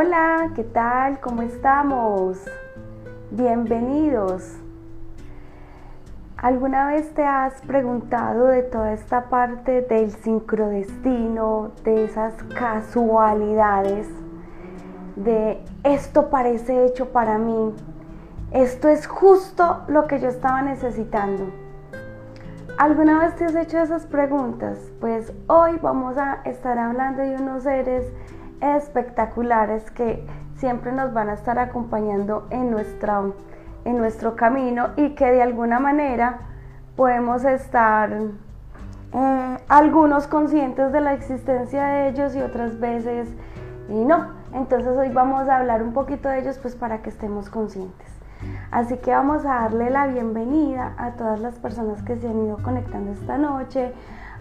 Hola, ¿qué tal? ¿Cómo estamos? Bienvenidos. ¿Alguna vez te has preguntado de toda esta parte del sincrodestino, de esas casualidades, de esto parece hecho para mí, esto es justo lo que yo estaba necesitando? ¿Alguna vez te has hecho esas preguntas? Pues hoy vamos a estar hablando de unos seres espectaculares que siempre nos van a estar acompañando en, nuestra, en nuestro camino y que de alguna manera podemos estar eh, algunos conscientes de la existencia de ellos y otras veces y no. Entonces hoy vamos a hablar un poquito de ellos pues para que estemos conscientes. Así que vamos a darle la bienvenida a todas las personas que se han ido conectando esta noche,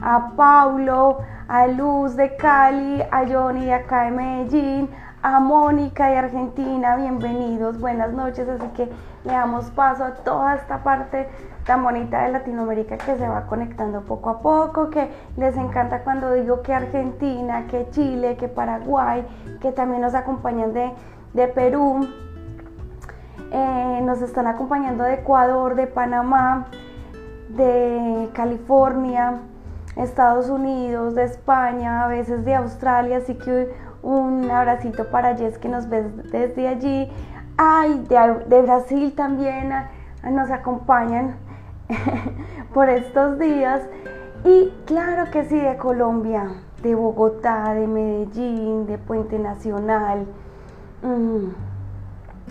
a Paulo, a Luz de Cali, a Johnny de acá de Medellín, a Mónica de Argentina, bienvenidos, buenas noches, así que le damos paso a toda esta parte tan bonita de Latinoamérica que se va conectando poco a poco, que les encanta cuando digo que Argentina, que Chile, que Paraguay, que también nos acompañan de, de Perú, eh, nos están acompañando de Ecuador, de Panamá, de California, Estados Unidos, de España, a veces de Australia, así que un abracito para Jess que nos ve desde allí. Ay, de, Brasil también ah, nos acompañan por estos días. Y claro que sí, de Colombia, de Bogotá, de Medellín, de Puente Nacional. Mm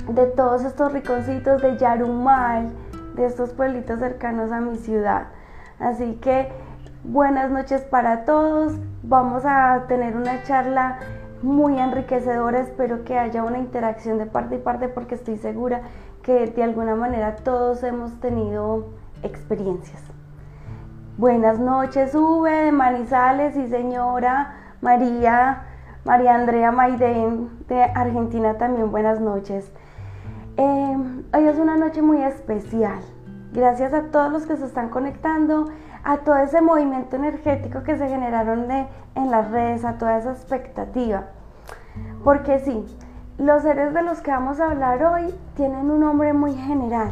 de todos estos riconcitos de Yarumal, de estos pueblitos cercanos a mi ciudad. Así que buenas noches para todos. Vamos a tener una charla muy enriquecedora. Espero que haya una interacción de parte y parte porque estoy segura que de alguna manera todos hemos tenido experiencias. Buenas noches, Ube de Manizales y señora María, María Andrea Maidén de Argentina también. Buenas noches. Em, hoy es una noche muy especial. Gracias a todos los que se están conectando, a todo ese movimiento energético que se generaron en las redes, a toda esa expectativa. Porque sí, los seres de los que vamos a hablar hoy tienen un nombre muy general,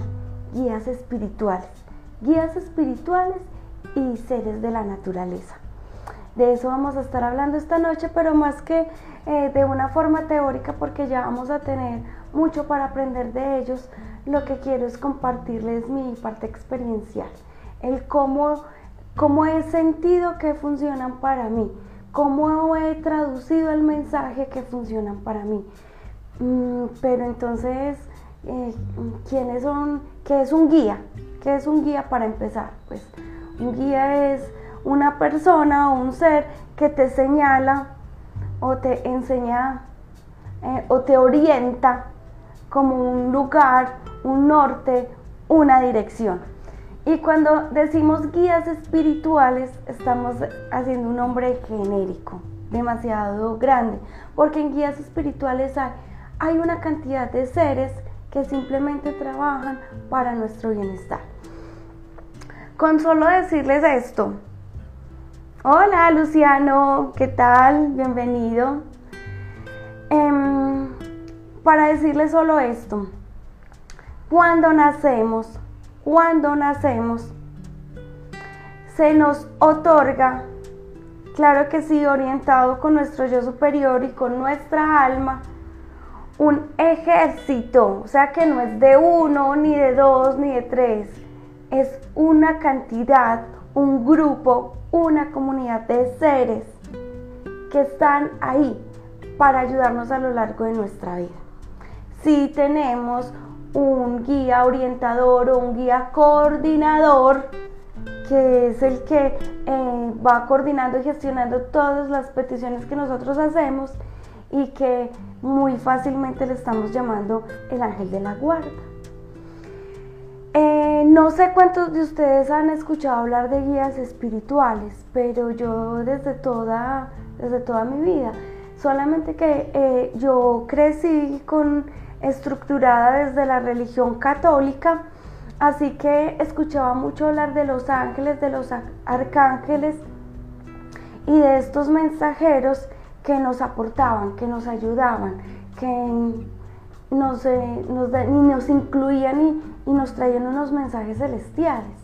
guías espirituales. Guías espirituales y seres de la naturaleza. De eso vamos a estar hablando esta noche, pero más que eh, de una forma teórica, porque ya vamos a tener mucho para aprender de ellos, lo que quiero es compartirles mi parte experiencial, el cómo, cómo he sentido que funcionan para mí, cómo he traducido el mensaje que funcionan para mí. Mm, pero entonces, eh, ¿quiénes? ¿Qué es un guía? ¿Qué es un guía para empezar? Pues un guía es una persona o un ser que te señala o te enseña eh, o te orienta como un lugar, un norte, una dirección. Y cuando decimos guías espirituales, estamos haciendo un nombre genérico, demasiado grande, porque en guías espirituales hay, una cantidad de seres que simplemente trabajan para nuestro bienestar. Con solo decirles esto, hola Luciano, ¿qué tal? Bienvenido. Em, para decirles solo esto. Cuando nacemos, cuando nacemos, se nos otorga, claro que sí, orientado con nuestro yo superior y con nuestra alma, un ejército, o sea que no es de uno, ni de dos, ni de tres, es una cantidad, un grupo, una comunidad de seres que están ahí para ayudarnos a lo largo de nuestra vida. Si tenemos un guía orientador o un guía coordinador que es el que eh, va coordinando y gestionando todas las peticiones que nosotros hacemos y que muy fácilmente le estamos llamando el ángel de la guarda. Eh, no sé cuántos de ustedes han escuchado hablar de guías espirituales, pero yo desde toda, desde toda mi vida, solamente que eh, yo crecí con estructurada desde la religión católica, así que escuchaba mucho hablar de los ángeles, de los arcángeles y de estos mensajeros que nos aportaban, que nos ayudaban, que nos, nos, ni nos incluían y, y nos traían unos mensajes celestiales.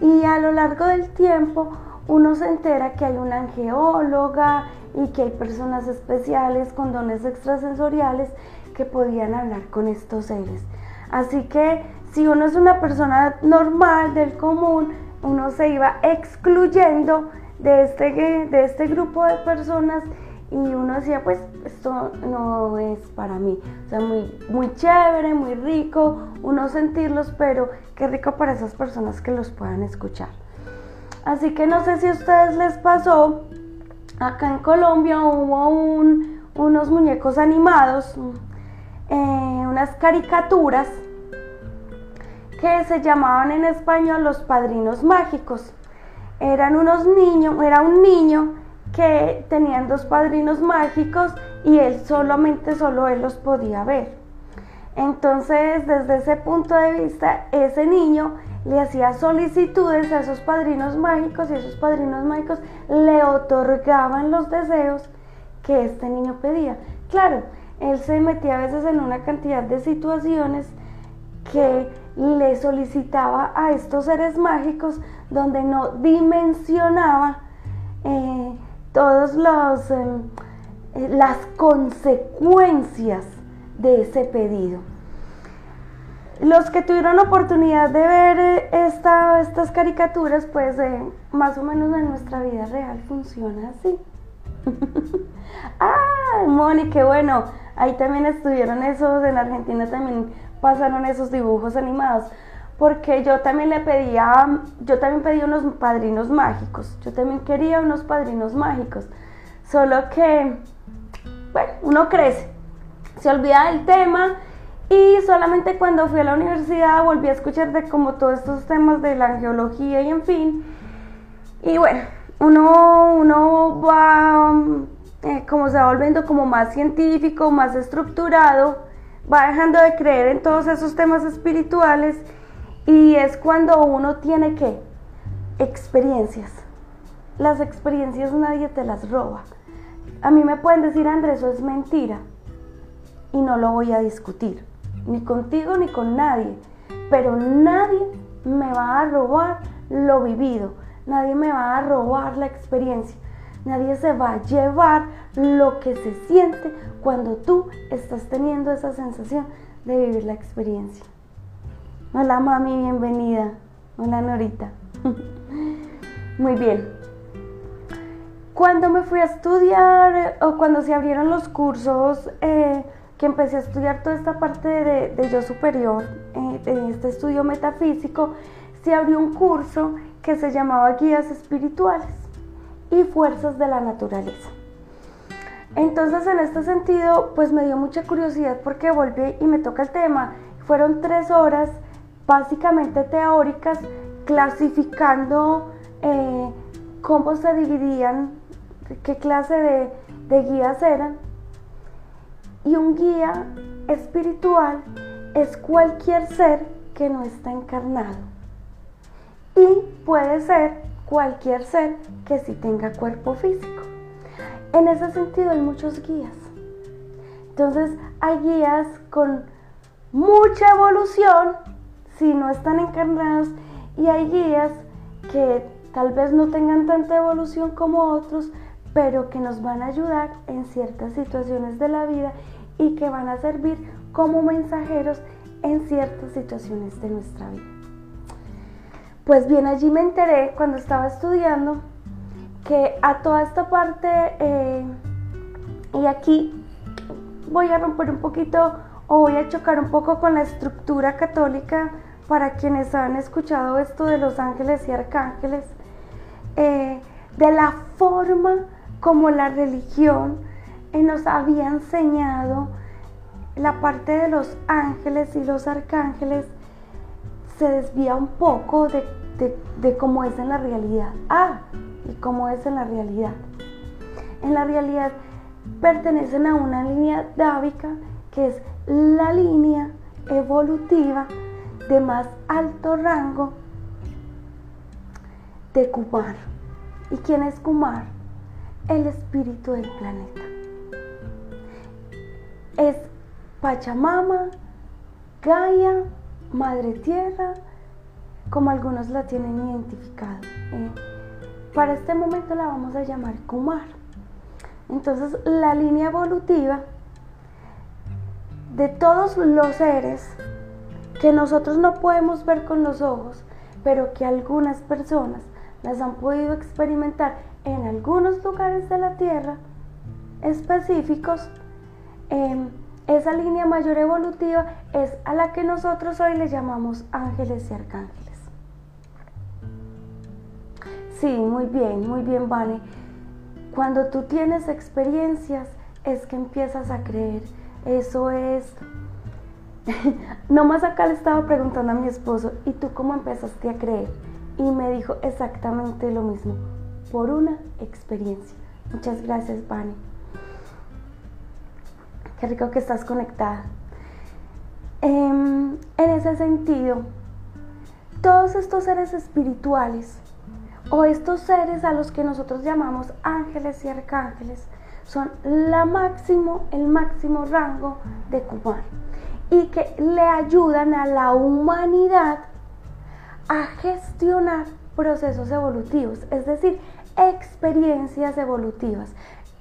Y a lo largo del tiempo uno se entera que hay una angeóloga y que hay personas especiales con dones extrasensoriales que podían hablar con estos seres. Así que si uno es una persona normal del común, uno se iba excluyendo de este, de este grupo de personas y uno decía, pues esto no es para mí. O sea, muy, muy chévere, muy rico, uno sentirlos, pero qué rico para esas personas que los puedan escuchar. Así que no sé si a ustedes les pasó, acá en Colombia hubo unos muñecos animados, eh, unas caricaturas que se llamaban en español los padrinos mágicos. Eran unos niños, era un niño que tenían dos padrinos mágicos y él solamente solo él los podía ver. Entonces, desde ese punto de vista, ese niño le hacía solicitudes a esos padrinos mágicos y esos padrinos mágicos le otorgaban los deseos que este niño pedía. Claro, él se metía a veces en una cantidad de situaciones que le solicitaba a estos seres mágicos donde no dimensionaba eh, todas eh, las consecuencias de ese pedido. Los que tuvieron oportunidad de ver eh, estas caricaturas, pues más o menos en nuestra vida real funciona así. ah, Moni, qué bueno. Ahí también estuvieron esos, en Argentina también pasaron esos dibujos animados. Porque yo también le pedía, yo también pedía unos padrinos mágicos. Yo también quería unos padrinos mágicos. Solo que, bueno, uno crece, se olvida del tema y solamente cuando fui a la universidad volví a escuchar de como todos estos temas de la geología y en fin. Y bueno, uno, uno va eh, como se va volviendo como más científico, más estructurado, va dejando de creer en todos esos temas espirituales y es cuando uno tiene que experiencias. Las experiencias nadie te las roba. A mí me pueden decir, Andrés, eso es mentira. Y no lo voy a discutir. Ni contigo ni con nadie. Pero nadie me va a robar lo vivido. Nadie me va a robar la experiencia. Nadie se va a llevar lo que se siente cuando tú estás teniendo esa sensación de vivir la experiencia. Hola mami, bienvenida. Hola Norita. Muy bien. Cuando me fui a estudiar o cuando se abrieron los cursos, eh, que empecé a estudiar toda esta parte de, yo superior, eh, de este estudio metafísico, se abrió un curso que se llamaba Guías Espirituales y fuerzas de la naturaleza. Entonces en este sentido pues me dio mucha curiosidad porque volví y me toca el tema. Fueron tres horas básicamente teóricas clasificando eh, cómo se dividían, qué clase de, de guías eran. Y un guía espiritual es cualquier ser que no está encarnado. Y puede ser cualquier ser que sí tenga cuerpo físico. En ese sentido hay muchos guías. Entonces hay guías con mucha evolución si no están encarnados y hay guías que tal vez no tengan tanta evolución como otros, pero que nos van a ayudar en ciertas situaciones de la vida y que van a servir como mensajeros en ciertas situaciones de nuestra vida. Pues bien, allí me enteré cuando estaba estudiando que a toda esta parte, eh, y aquí voy a romper un poquito o voy a chocar un poco con la estructura católica para quienes han escuchado esto de los ángeles y arcángeles, eh, de la forma como la religión nos había enseñado la parte de los ángeles y los arcángeles se desvía un poco de, cómo es en la realidad. Ah, y cómo es en la realidad. En la realidad pertenecen a una línea dávica que es la línea evolutiva de más alto rango de Kumar. ¿Y quién es Kumar? El espíritu del planeta. es Pachamama, Gaia, Madre Tierra, como algunos la tienen identificado. ¿eh? Para este momento la vamos a llamar Kumar. Entonces la línea evolutiva de todos los seres que nosotros no podemos ver con los ojos, pero que algunas personas las han podido experimentar en algunos lugares de la Tierra específicos, em, esa línea mayor evolutiva es a la que nosotros hoy le llamamos ángeles y arcángeles. Sí, muy bien, muy bien, Vane. Cuando tú tienes experiencias es que empiezas a creer. Eso es... Nomás acá le estaba preguntando a mi esposo, ¿y tú cómo empezaste a creer? Y me dijo exactamente lo mismo, por una experiencia. Muchas gracias, Vane. Qué rico que estás conectada. Em, en ese sentido, todos estos seres espirituales o estos seres a los que nosotros llamamos ángeles y arcángeles son la máximo, el máximo rango de Kumar y que le ayudan a la humanidad a gestionar procesos evolutivos, es decir, experiencias evolutivas.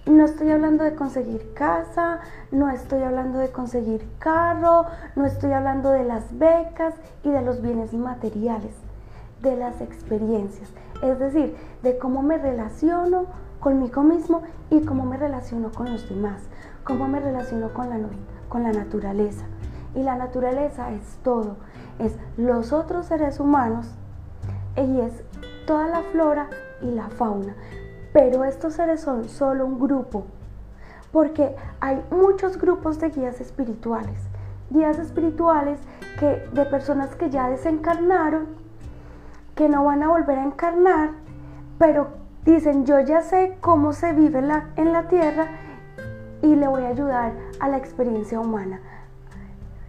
No estoy hablando de conseguir casa, no estoy hablando de conseguir carro, no estoy hablando de las becas y de los bienes materiales, de las experiencias, es decir, de cómo me relaciono conmigo mismo y cómo me relaciono con los demás, cómo me relaciono con la, con la naturaleza. Y la naturaleza es todo, es los otros seres humanos y es toda la flora y la fauna. Pero estos seres son solo un grupo, porque hay muchos grupos de guías espirituales. Guías espirituales que, de personas que ya desencarnaron, que no van a volver a encarnar, pero dicen, yo ya sé cómo se vive la, en la tierra y le voy a ayudar a la experiencia humana.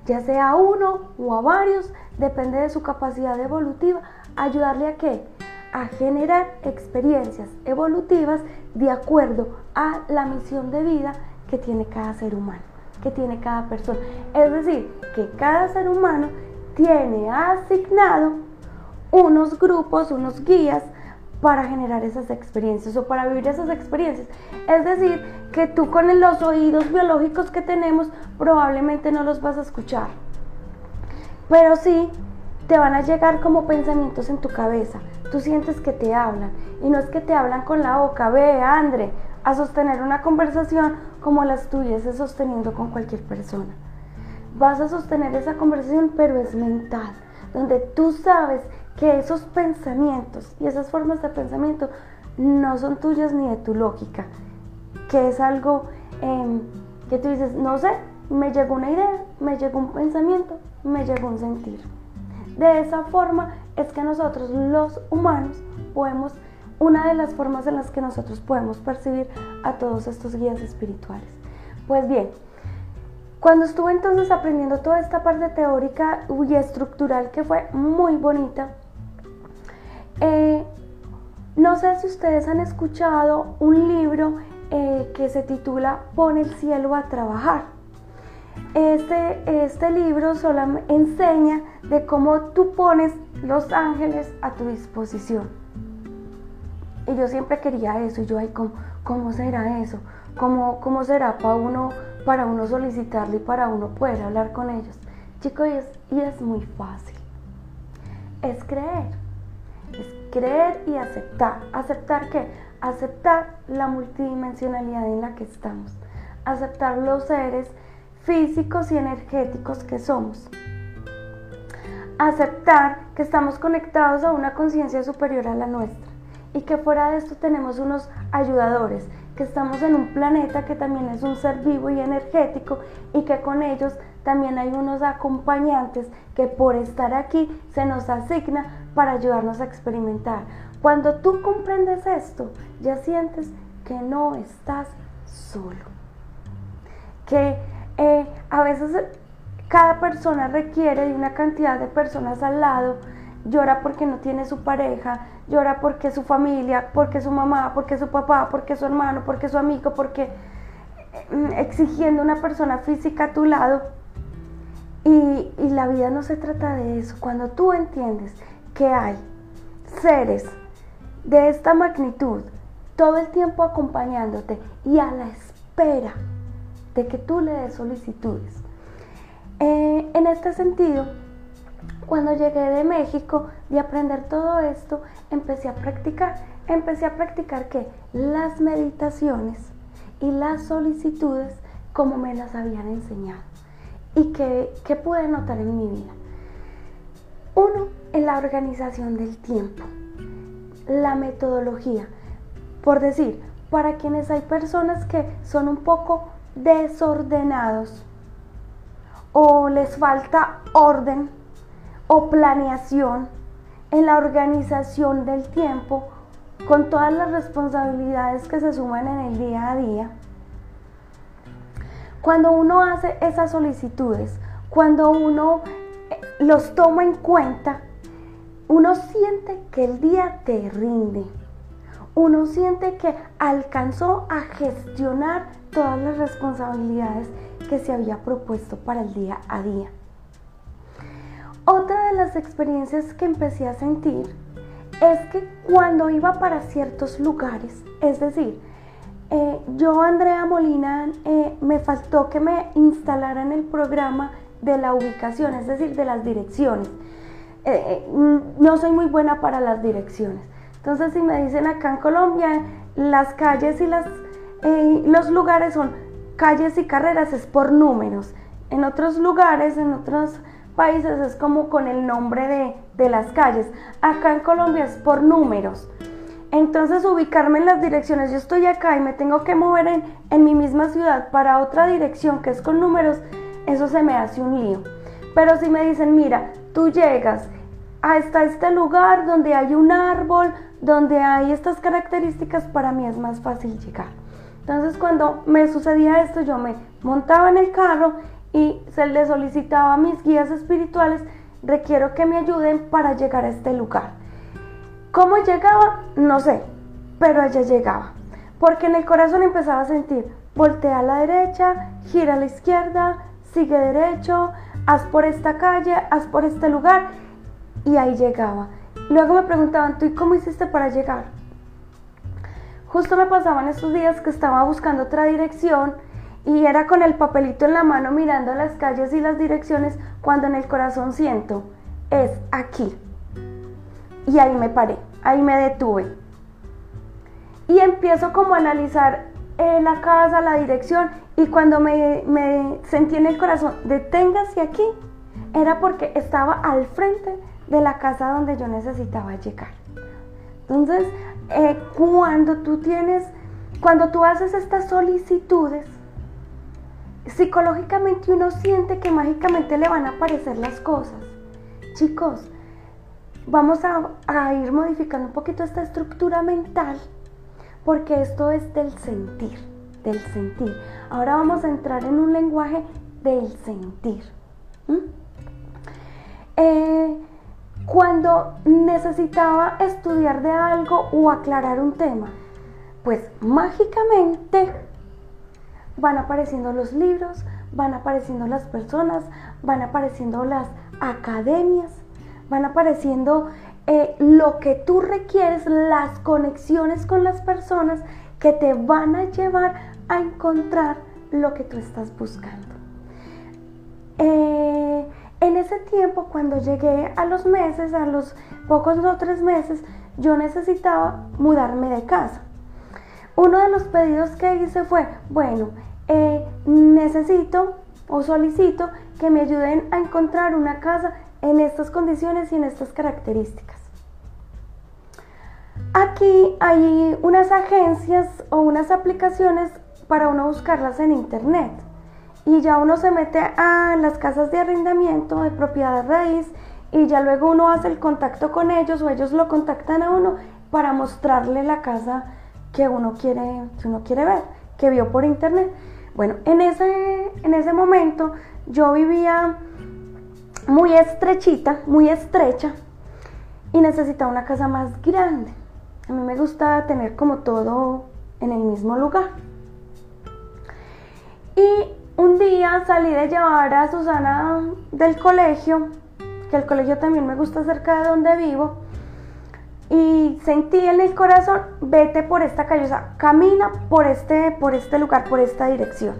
Ya sea a uno o a varios, depende de su capacidad evolutiva, ayudarle a qué? A generar experiencias evolutivas de acuerdo a la misión de vida que tiene cada ser humano, que tiene cada persona. Es decir, que cada ser humano tiene asignado unos grupos, unos guías para generar esas experiencias o para vivir esas experiencias. Es decir, que tú con los oídos biológicos que tenemos probablemente no los vas a escuchar, pero sí te van a llegar como pensamientos en tu cabeza. Tú sientes que te hablan y no es que te hablan con la boca, ve, Andre, a sostener una conversación como la estuvieses sosteniendo con cualquier persona. Vas a sostener esa conversación, pero es mental, donde tú sabes que esos pensamientos y esas formas de pensamiento no son tuyas ni de tu lógica, que es algo em, que tú dices, no sé, me llegó una idea, me llegó un pensamiento, me llegó un sentir. De esa forma es que nosotros los humanos podemos, una de las formas en las que nosotros podemos percibir a todos estos guías espirituales. Pues bien, cuando estuve entonces aprendiendo toda esta parte teórica y estructural que fue muy bonita, eh, no sé si ustedes han escuchado un libro eh, que se titula Pon el cielo a trabajar. Este, este libro solo enseña de cómo tú pones los ángeles a tu disposición. Y yo siempre quería eso, y yo, ay, ¿cómo, cómo será eso? ¿Cómo, ¿Cómo será para uno, para uno solicitarle y para uno poder hablar con ellos? Chicos, y es, y es muy fácil. Es creer. Es creer y aceptar. ¿Aceptar qué? Aceptar la multidimensionalidad en la que estamos. Aceptar los seres físicos y energéticos que somos. Aceptar que estamos conectados a una conciencia superior a la nuestra y que fuera de esto tenemos unos ayudadores, que estamos en un planeta que también es un ser vivo y energético y que con ellos también hay unos acompañantes que por estar aquí se nos asigna para ayudarnos a experimentar. Cuando tú comprendes esto, ya sientes que no estás solo. Que eh, a veces cada persona requiere de una cantidad de personas al lado, llora porque no tiene su pareja, llora porque su familia, porque su mamá, porque su papá, porque su hermano, porque su amigo, porque mm, exigiendo una persona física a tu lado. Y, y la vida no se trata de eso. Cuando tú entiendes que hay seres de esta magnitud todo el tiempo acompañándote y a la espera de que tú le des solicitudes. Eh, en este sentido, cuando llegué de México, de aprender todo esto, empecé a practicar. Empecé a practicar que las meditaciones y las solicitudes como me las habían enseñado. ¿Y que, que pude notar en mi vida? Uno, en la organización del tiempo, la metodología. Por decir, para quienes hay personas que son un poco desordenados o les falta orden o planeación en la organización del tiempo con todas las responsabilidades que se suman en el día a día. Cuando uno hace esas solicitudes, cuando uno eh, los toma en cuenta, uno siente que el día te rinde. Uno siente que alcanzó a gestionar todas las responsabilidades que se había propuesto para el día a día. Otra de las experiencias que empecé a sentir es que cuando iba para ciertos lugares, es decir, eh, yo, Andrea Molina, eh, me faltó que me instalaran el programa de la ubicación, es decir, de las direcciones. Eh, no soy muy buena para las direcciones. Entonces, si me dicen acá en Colombia, las calles y las los lugares son calles y carreras, es por números. En otros lugares, en otros países es como con el nombre de, las calles. Acá en Colombia es por números. Entonces ubicarme en las direcciones, yo estoy acá y me tengo que mover en, en, mi misma ciudad para otra dirección que es con números, eso se me hace un lío. Pero si me dicen, mira, tú llegas hasta este lugar donde hay un árbol, donde hay estas características, para mí es más fácil llegar. Entonces cuando me sucedía esto, yo me montaba en el carro y se le solicitaba a mis guías espirituales, requiero que me ayuden para llegar a este lugar. ¿Cómo llegaba? No sé, pero allá llegaba. Porque en el corazón empezaba a sentir, voltea a la derecha, gira a la izquierda, sigue derecho, haz por esta calle, haz por este lugar. Y ahí llegaba. Luego me preguntaban, ¿tú y cómo hiciste para llegar? Justo me pasaban estos días que estaba buscando otra dirección y era con el papelito en la mano mirando las calles y las direcciones cuando en el corazón siento, es aquí. Y ahí me paré, ahí me detuve. Y empiezo como a analizar eh, la casa, la dirección y cuando me, me sentí en el corazón, deténgase aquí, era porque estaba al frente de la casa donde yo necesitaba llegar. Entonces, eh, cuando tú tienes, cuando tú haces estas solicitudes, psicológicamente uno siente que mágicamente le van a aparecer las cosas. Chicos, vamos a, ir modificando un poquito esta estructura mental, porque esto es del sentir, del sentir. Ahora vamos a entrar en un lenguaje del sentir. Cuando necesitaba estudiar de algo o aclarar un tema, pues mágicamente van apareciendo los libros, van apareciendo las personas, van apareciendo las academias, van apareciendo eh, lo que tú requieres, las conexiones con las personas que te van a llevar a encontrar lo que tú estás buscando. Eh, en ese tiempo, cuando llegué a los meses, a los pocos o tres meses, yo necesitaba mudarme de casa. Uno de los pedidos que hice fue, bueno, eh, necesito o solicito que me ayuden a encontrar una casa en estas condiciones y en estas características. Aquí hay unas agencias o unas aplicaciones para uno buscarlas en internet y ya uno se mete a las casas de arrendamiento de propiedad raíz y ya luego uno hace el contacto con ellos o ellos lo contactan a uno para mostrarle la casa que uno quiere, que uno quiere ver, que vio por internet. Bueno, en ese, en ese momento yo vivía muy estrechita, muy estrecha y necesitaba una casa más grande. A mí me gusta tener como todo en el mismo lugar. Y un día salí de llevar a Susana del colegio, que el colegio también me gusta cerca de donde vivo, y sentí en el corazón, vete por esta calle, o sea, camina por este, por este lugar, por esta dirección.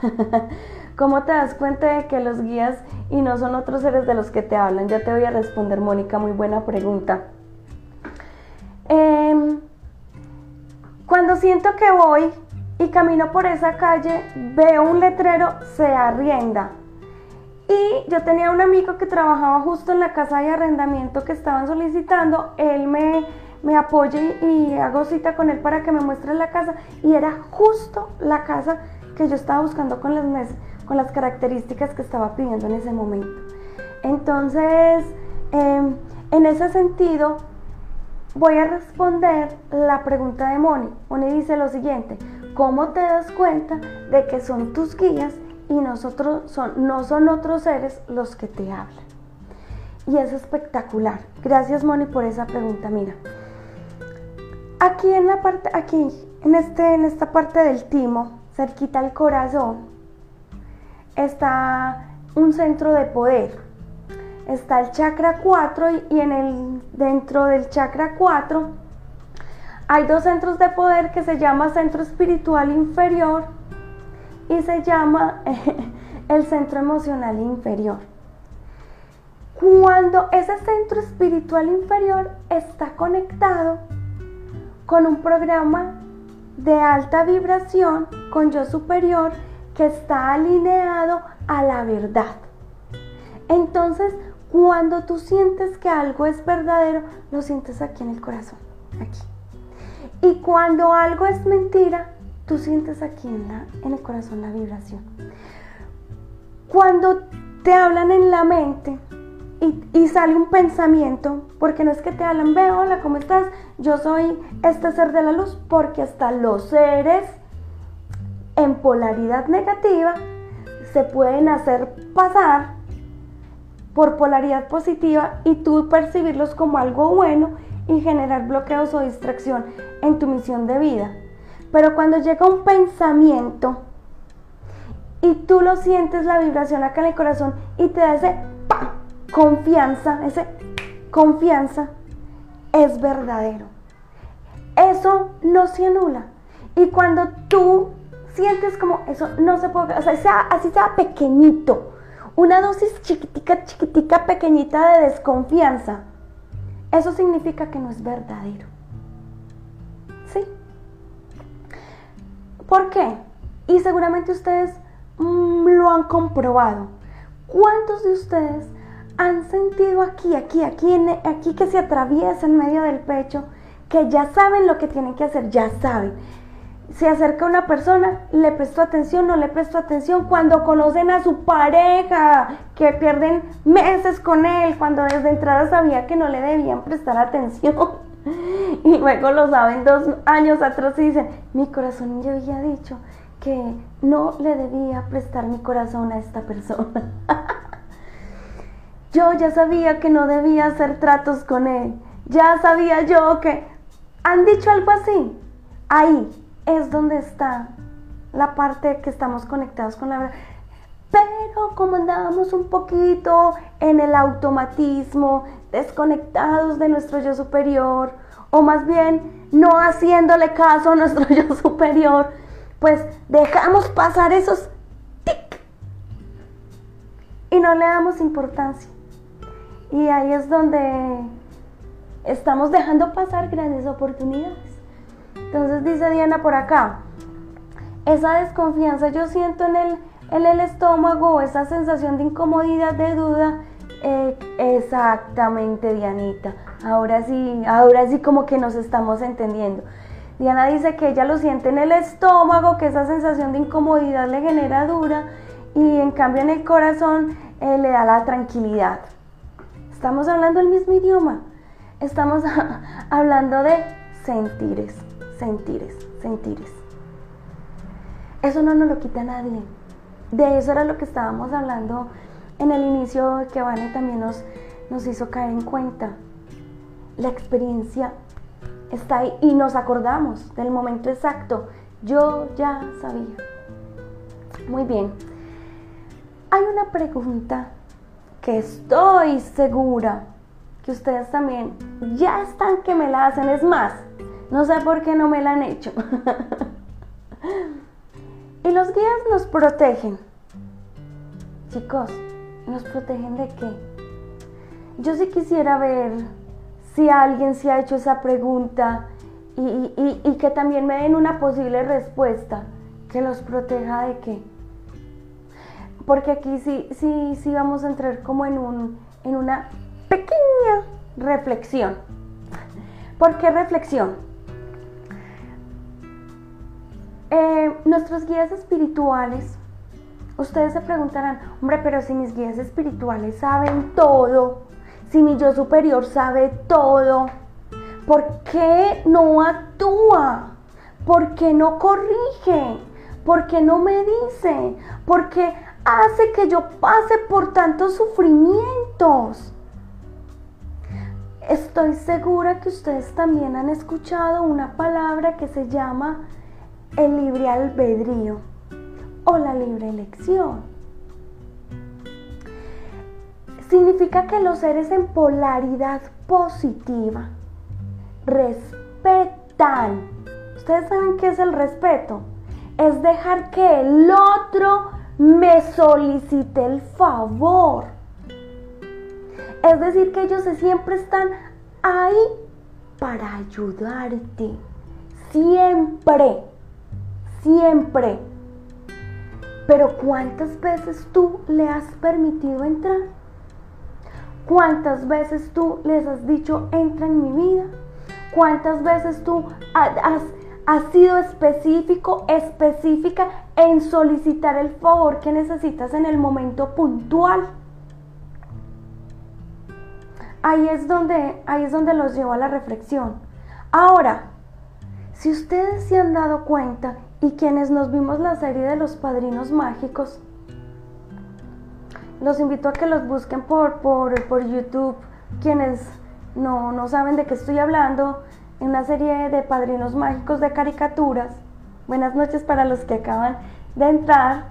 ¿Cómo te das cuenta de que los guías y no son otros seres de los que te hablan? Ya te voy a responder, Mónica, muy buena pregunta. Em, cuando siento que voy y camino por esa calle, veo un letrero, se arrienda. Y yo tenía un amigo que trabajaba justo en la casa de arrendamiento que estaban solicitando. Él me, me apoya y hago cita con él para que me muestre la casa. Y era justo la casa que yo estaba buscando con las, con las características que estaba pidiendo en ese momento. Entonces, em, en ese sentido, voy a responder la pregunta de Moni. Moni dice lo siguiente, ¿cómo te das cuenta de que son tus guías y nosotros son, no son otros seres los que te hablan? Y es espectacular. Gracias Moni por esa pregunta. Mira, aquí en la parte, aquí en, este, en esta parte del timo, cerquita al corazón, está un centro de poder. Está el chakra 4 y, en el, dentro del chakra 4 hay dos centros de poder que se llama centro espiritual inferior y se llama el centro emocional inferior. Cuando ese centro espiritual inferior está conectado con un programa de alta vibración con yo superior que está alineado a la verdad. Entonces, cuando tú sientes que algo es verdadero, lo sientes aquí en el corazón, aquí. Y cuando algo es mentira, tú sientes aquí en, la, en el corazón la vibración. Cuando te hablan en la mente y, y, sale un pensamiento, porque no es que te hablan, ve, hola, ¿cómo estás? Yo soy este ser de la luz, porque hasta los seres en polaridad negativa se pueden hacer pasar por polaridad positiva y tú percibirlos como algo bueno y generar bloqueos o distracción en tu misión de vida. Pero cuando llega un pensamiento y tú lo sientes la vibración acá en el corazón y te da ese confianza, ese confianza, es verdadero. Eso no se anula. Y cuando tú sientes como eso no se puede, o sea, así sea pequeñito, una dosis chiquitica, chiquitica, pequeñita de desconfianza, eso significa que no es verdadero. ¿Sí? ¿Por qué? Y seguramente ustedes mm, lo han comprobado. ¿Cuántos de ustedes han sentido aquí, aquí, aquí, aquí que se atraviesa en medio del pecho, que ya saben lo que tienen que hacer, ya saben? Se acerca una persona, le prestó atención, no le prestó atención, cuando conocen a su pareja, que pierden meses con él, cuando desde entrada sabía que no le debían prestar atención. Y luego lo saben dos años atrás y dicen, mi corazón ya había dicho que no le debía prestar mi corazón a esta persona. yo ya sabía que no debía hacer tratos con él. Ya sabía yo que... ¿Han dicho algo así? Ahí, es donde está la parte que estamos conectados con la verdad. Pero como andábamos un poquito en el automatismo, desconectados de nuestro yo superior, o más bien no haciéndole caso a nuestro yo superior, pues dejamos pasar esos tic y no le damos importancia. Y ahí es donde estamos dejando pasar grandes oportunidades. Entonces dice Diana por acá, esa desconfianza yo siento en el, en el estómago, esa sensación de incomodidad, de duda. Eh, exactamente, Dianita. Ahora sí, ahora sí como que nos estamos entendiendo. Diana dice que ella lo siente en el estómago, que esa sensación de incomodidad le genera dura y en cambio en el corazón eh, le da la tranquilidad. Estamos hablando el mismo idioma. Estamos hablando de sentires sentires, sentires. Eso no nos lo quita nadie. De eso era lo que estábamos hablando en el inicio que Vane también nos, nos hizo caer en cuenta. La experiencia está ahí y nos acordamos del momento exacto. Yo ya sabía. Muy bien. Hay una pregunta que estoy segura que ustedes también ya están que me la hacen. Es más, no sé por qué no me la han hecho. y los guías nos protegen. Chicos, ¿nos protegen de qué? Yo sí quisiera ver si alguien se ha hecho esa pregunta y, que también me den una posible respuesta. ¿Que los proteja de qué? Porque aquí sí, sí, sí vamos a entrar como en, un, en una pequeña reflexión. ¿Por qué reflexión? Eh, nuestros guías espirituales, ustedes se preguntarán, hombre, pero si mis guías espirituales saben todo, si mi yo superior sabe todo, ¿por qué no actúa? ¿Por qué no corrige? ¿Por qué no me dice? ¿Por qué hace que yo pase por tantos sufrimientos? Estoy segura que ustedes también han escuchado una palabra que se llama el libre albedrío o la libre elección. Significa que los seres en polaridad positiva respetan. ¿Ustedes saben qué es el respeto? Es dejar que el otro me solicite el favor. Es decir, que ellos siempre están ahí para ayudarte. Siempre. Siempre. Pero ¿cuántas veces tú le has permitido entrar? ¿Cuántas veces tú les has dicho, entra en mi vida? ¿Cuántas veces tú has, sido específico, específica en solicitar el favor que necesitas en el momento puntual? Ahí es donde, ahí es donde los llevo a la reflexión. Ahora, si ustedes se han dado cuenta y quienes nos vimos la serie de los padrinos mágicos, los invito a que los busquen por, por, YouTube, quienes no, no saben de qué estoy hablando, en una serie de padrinos mágicos de caricaturas. Buenas noches para los que acaban de entrar.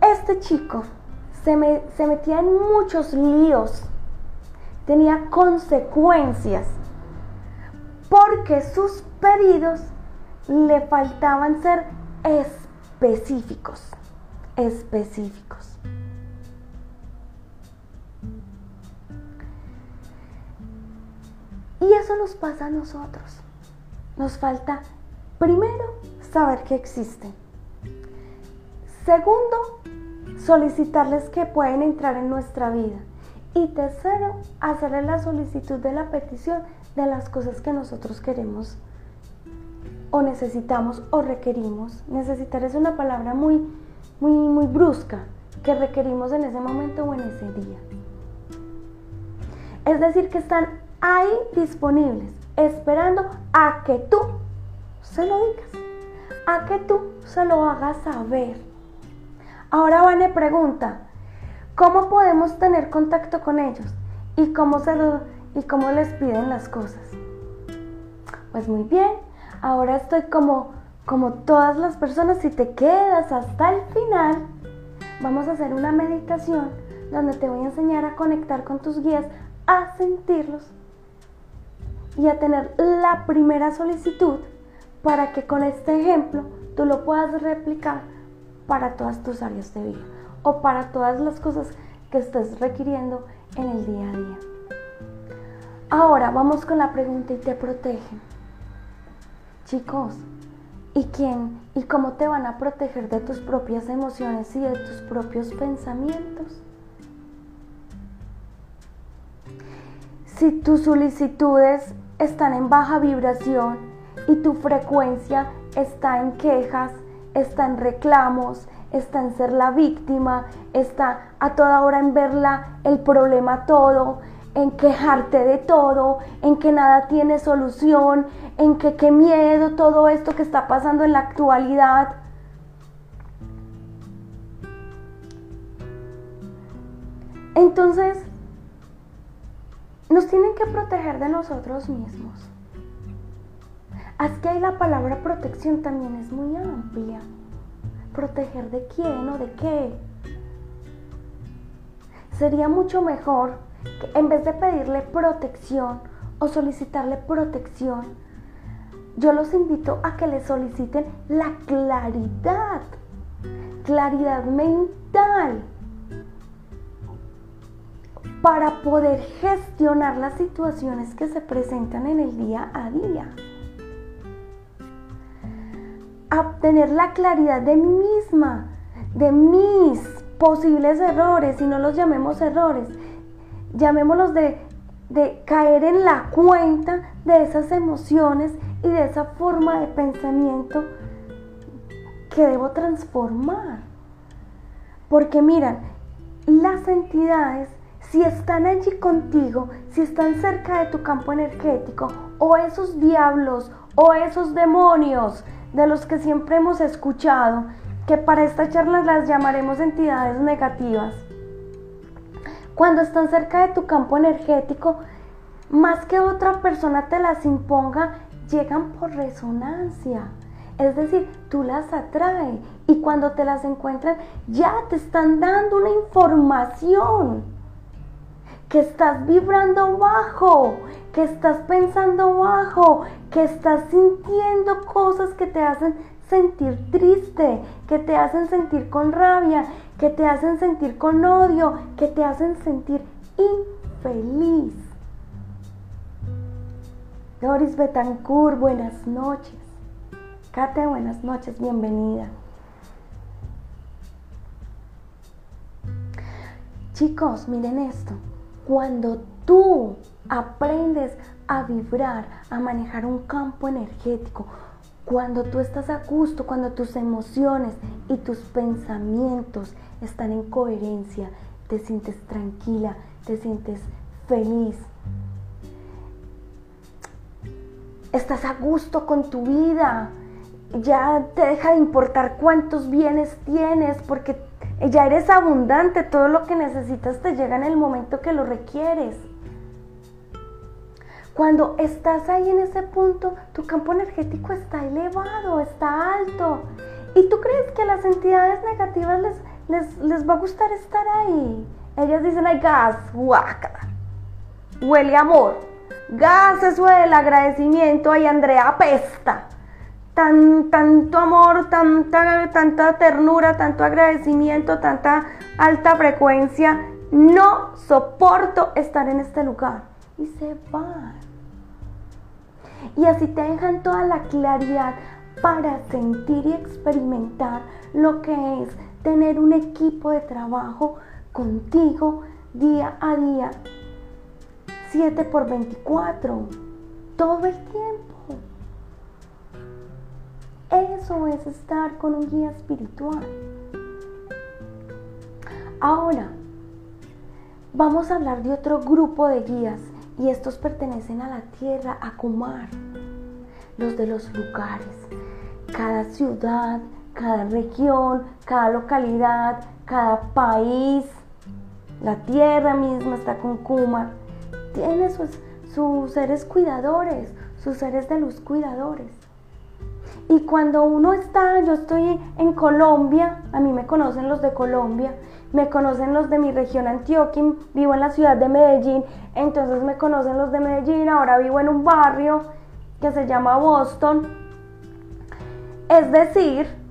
Este chico se, se metía en muchos líos, tenía consecuencias, porque sus pedidos le faltaban ser específicos, específicos. Y eso nos pasa a nosotros. Nos falta, primero, saber que existen. Segundo, solicitarles que pueden entrar en nuestra vida. Y tercero, hacerles la solicitud de la petición de las cosas que nosotros queremos o necesitamos o requerimos. Necesitar es una palabra muy, muy, muy brusca que requerimos en ese momento o en ese día. Es decir, que están ahí disponibles, esperando a que tú se lo digas, a que tú se lo hagas saber. Ahora Vane pregunta, ¿cómo podemos tener contacto con ellos? ¿Y cómo, se ¿Y cómo les piden las cosas? Pues muy bien, ahora estoy como, como todas las personas, si te quedas hasta el final, vamos a hacer una meditación donde te voy a enseñar a conectar con tus guías, a sentirlos y a tener la primera solicitud para que con este ejemplo tú lo puedas replicar para todas tus áreas de vida o para todas las cosas que estés requiriendo en el día a día. Ahora vamos con la pregunta y te protegen. Chicos, ¿y quién y cómo te van a proteger de tus propias emociones y de tus propios pensamientos? Si tus solicitudes están en baja vibración y tu frecuencia está en quejas, está en reclamos, está en ser la víctima, está a toda hora en verla el problema todo, en quejarte de todo, en que nada tiene solución, en que qué miedo todo esto que está pasando en la actualidad. Entonces, nos tienen que proteger de nosotros mismos. Así que ahí la palabra protección también es muy amplia. ¿Proteger de quién o de qué? Sería mucho mejor que en vez de pedirle protección o solicitarle protección, yo los invito a que le soliciten la claridad, claridad mental para poder gestionar las situaciones que se presentan en el día a día. Obtener la claridad de mí misma, de mis posibles errores, y no los llamemos errores, llamémoslos de, de caer en la cuenta de esas emociones y de esa forma de pensamiento que debo transformar. Porque miran, las entidades si están allí contigo, si están cerca de tu campo energético, o esos diablos o esos demonios de los que siempre hemos escuchado, que para esta charla las llamaremos entidades negativas. Cuando están cerca de tu campo energético, más que otra persona te las imponga, llegan por resonancia. Es decir, tú las atraes y cuando te las encuentran ya te están dando una información que estás vibrando bajo, que estás pensando bajo, que estás sintiendo cosas que te hacen sentir triste, que te hacen sentir con rabia, que te hacen sentir con odio, que te hacen sentir infeliz. Doris Betancourt, buenas noches. Kate, buenas noches, bienvenida. Chicos, miren esto. Cuando tú aprendes a vibrar, a manejar un campo energético, cuando tú estás a gusto, cuando tus emociones y tus pensamientos están en coherencia, te sientes tranquila, te sientes feliz, estás a gusto con tu vida, ya te deja de importar cuántos bienes tienes porque ya eres abundante, todo lo que necesitas te llega en el momento que lo requieres. Cuando estás ahí en ese punto, tu campo energético está elevado, está alto. ¿Y tú crees que a las entidades negativas les, les, va a gustar estar ahí? Ellas dicen, hay gas, guácala. Huele amor. Gas, eso del agradecimiento, ay Andrea, apesta tan, tanto amor, tanta, tanta ternura, tanto agradecimiento, tanta alta frecuencia. No soporto estar en este lugar. Y se van. Y así te dejan toda la claridad para sentir y experimentar lo que es tener un equipo de trabajo contigo día a día, 7 por 24, todo el tiempo. Eso es estar con un guía espiritual. Ahora, vamos a hablar de otro grupo de guías y estos pertenecen a la tierra, a Kumar, los de los lugares. Cada ciudad, cada región, cada localidad, cada país, la tierra misma está con Kumar. Tiene sus, sus seres cuidadores, sus seres de luz cuidadores. Y cuando uno está, yo estoy en Colombia, a mí me conocen los de Colombia, me conocen los de mi región Antioquia, vivo en la ciudad de Medellín, entonces me conocen los de Medellín, ahora vivo en un barrio que se llama Boston. Es decir,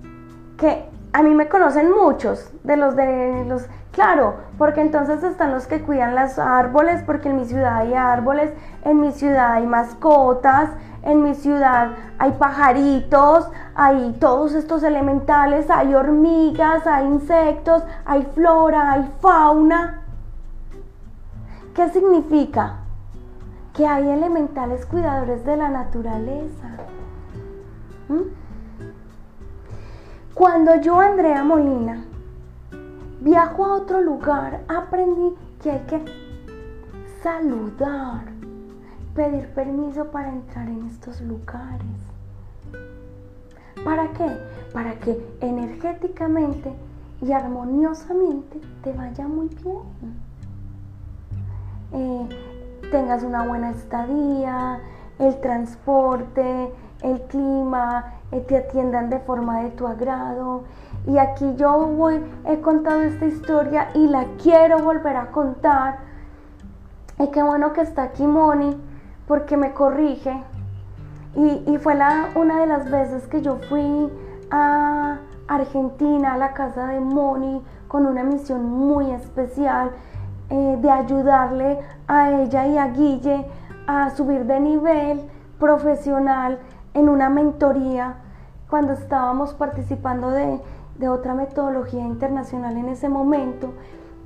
que a mí me conocen muchos de los de los, claro, porque entonces están los que cuidan los árboles, porque en mi ciudad hay árboles, en mi ciudad hay mascotas, en mi ciudad hay pajaritos, hay todos estos elementales, hay hormigas, hay insectos, hay flora, hay fauna. ¿Qué significa? Que hay elementales cuidadores de la naturaleza. ¿Mm? Cuando yo, Andrea Molina, viajo a otro lugar, aprendí que hay que saludar pedir permiso para entrar en estos lugares. ¿Para qué? Para que energéticamente y armoniosamente te vaya muy bien. Eh, tengas una buena estadía, el transporte, el clima, eh, te atiendan de forma de tu agrado. Y aquí yo voy, he contado esta historia y la quiero volver a contar. Y qué bueno que está aquí Moni, porque me corrige. Y, y fue la, una de las veces que yo fui a Argentina, a la casa de Moni, con una misión muy especial eh, de ayudarle a ella y a Guille a subir de nivel profesional en una mentoría cuando estábamos participando de, de otra metodología internacional en ese momento,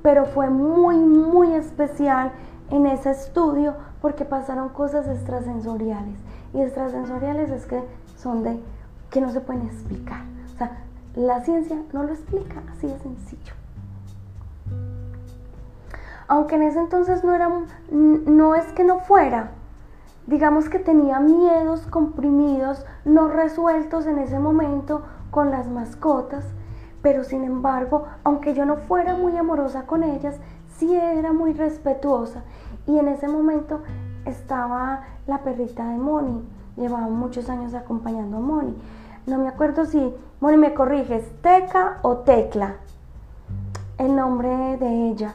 pero fue muy, muy especial en ese estudio porque pasaron cosas extrasensoriales. Y extrasensoriales es que son de que no se pueden explicar. O sea, la ciencia no lo explica, así de sencillo. Aunque en ese entonces no era, no es que no fuera, digamos que tenía miedos comprimidos, no resueltos en ese momento con las mascotas, pero sin embargo, aunque yo no fuera muy amorosa con ellas, sí era muy respetuosa. Y en ese momento estaba la perrita de Moni, llevaba muchos años acompañando a Moni. No me acuerdo si, Moni, me corriges, Teca o Tecla, el nombre de ella.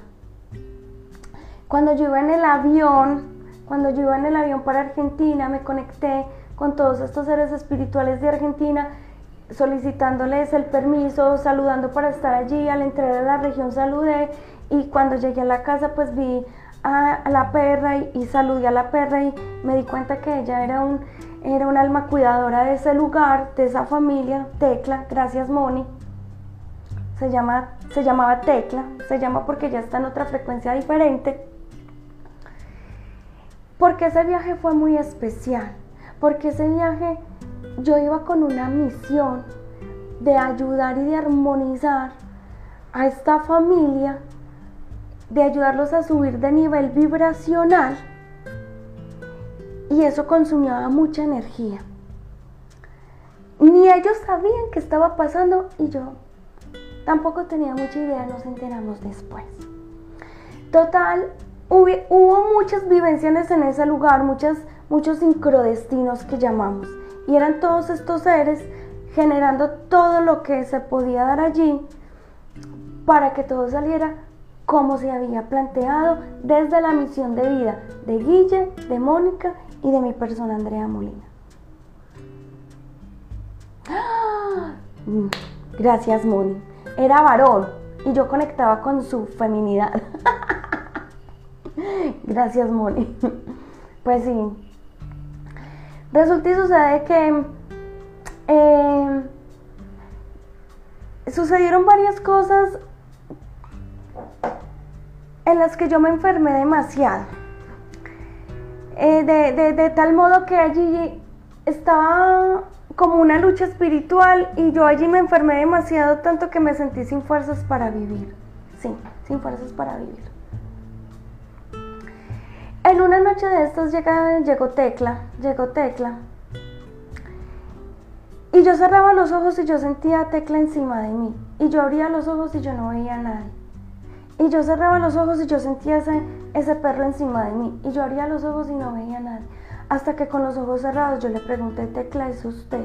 Cuando yo iba en el avión, cuando yo iba en el avión para Argentina, me conecté con todos estos seres espirituales de Argentina, solicitándoles el permiso, saludando para estar allí. Al entrar a la región saludé y cuando llegué a la casa pues vi a, la perra y, saludé a la perra y me di cuenta que ella era un, era un alma cuidadora de ese lugar, de esa familia, Tecla, gracias Moni. Se, llama, se llamaba Tecla, se llama porque ya está en otra frecuencia diferente. Porque ese viaje fue muy especial, porque ese viaje yo iba con una misión de ayudar y de armonizar a esta familia, de ayudarlos a subir de nivel vibracional y eso consumía mucha energía. Ni ellos sabían qué estaba pasando y yo tampoco tenía mucha idea, nos enteramos después. Total, hubo muchas vivencias en ese lugar, muchas, muchos sincrodestinos que llamamos. Y eran todos estos seres generando todo lo que se podía dar allí para que todo saliera como se había planteado desde la misión de vida de Guille, de Mónica y de mi persona Andrea Molina. ¡Ah! Gracias, Moni. Era varón y yo conectaba con su feminidad. Gracias, Moni. Pues sí. Resulta y sucede que eh, sucedieron varias cosas en las que yo me enfermé demasiado. Eh, de, de tal modo que allí estaba como una lucha espiritual y yo allí me enfermé demasiado tanto que me sentí sin fuerzas para vivir. Sí, sin fuerzas para vivir. En una noche de estas llegó Tecla, llegó Tecla. Y yo cerraba los ojos y yo sentía Tecla encima de mí. Y yo abría los ojos y yo no veía a nadie. Y yo cerraba los ojos y yo sentía ese, ese perro encima de mí. Y yo abría los ojos y no veía a nadie. Hasta que con los ojos cerrados yo le pregunté, Tecla, ¿es usted?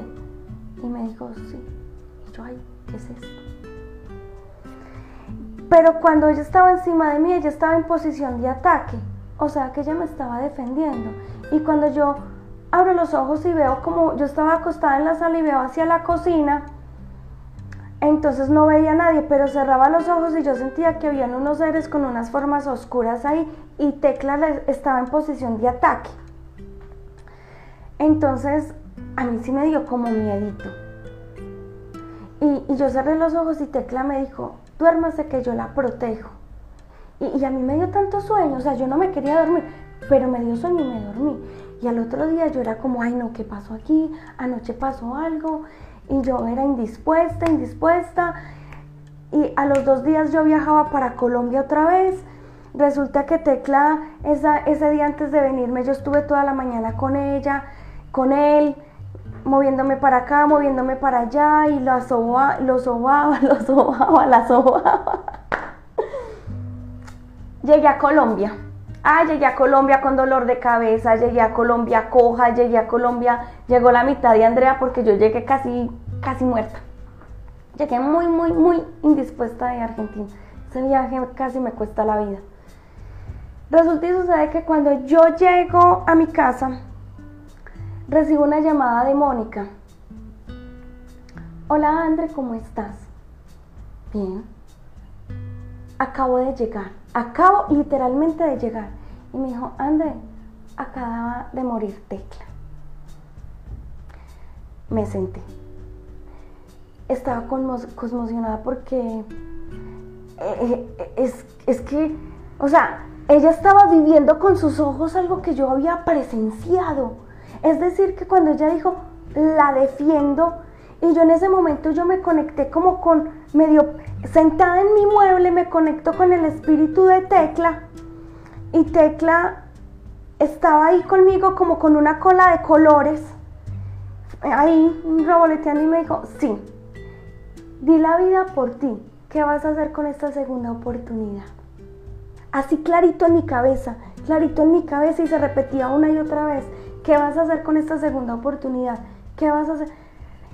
Y me dijo, sí. Y yo, ay, ¿qué es esto? Pero cuando ella estaba encima de mí, ella estaba en posición de ataque. O sea que ella me estaba defendiendo. Y cuando yo abro los ojos y veo como yo estaba acostada en la sala y veo hacia la cocina, entonces no veía a nadie, pero cerraba los ojos y yo sentía que habían unos seres con unas formas oscuras ahí y Tecla estaba en posición de ataque. Entonces a mí sí me dio como miedito. Y, y yo cerré los ojos y Tecla me dijo, duérmase que yo la protejo. Y, a mí me dio tanto sueño, o sea, yo no me quería dormir, pero me dio sueño y me dormí. Y al otro día yo era como, ay no, ¿qué pasó aquí? Anoche pasó algo. Y yo era indispuesta, indispuesta. Y a los dos días yo viajaba para Colombia otra vez. Resulta que Tecla, ese día antes de venirme, yo estuve toda la mañana con ella, con él, moviéndome para acá, moviéndome para allá, y lo sobaba, lo sobaba, lo sobaba, la sobaba. Llegué a Colombia. Ah, llegué a Colombia con dolor de cabeza, llegué a Colombia coja, llegué a Colombia, llegó la mitad de Andrea porque yo llegué casi, casi muerta. Llegué muy, muy, muy indispuesta de Argentina. Ese viaje casi me cuesta la vida. Resulta y sucede que cuando yo llego a mi casa, recibo una llamada de Mónica. Hola André, ¿cómo estás? Bien. Acabo de llegar. Acabo literalmente de llegar. Y me dijo, André, acaba de morir Tecla. Me senté. Estaba conmocionada porque eh, eh, es, es que, o sea, ella estaba viviendo con sus ojos algo que yo había presenciado. Es decir, que cuando ella dijo, la defiendo, y yo en ese momento yo me conecté como con medio sentada en mi mueble, me conecto con el espíritu de Tecla. Y Tecla estaba ahí conmigo como con una cola de colores. Ahí reboleteando y me dijo, sí, di la vida por ti. ¿Qué vas a hacer con esta segunda oportunidad? Así clarito en mi cabeza, clarito en mi cabeza y se repetía una y otra vez. ¿Qué vas a hacer con esta segunda oportunidad? ¿Qué vas a hacer?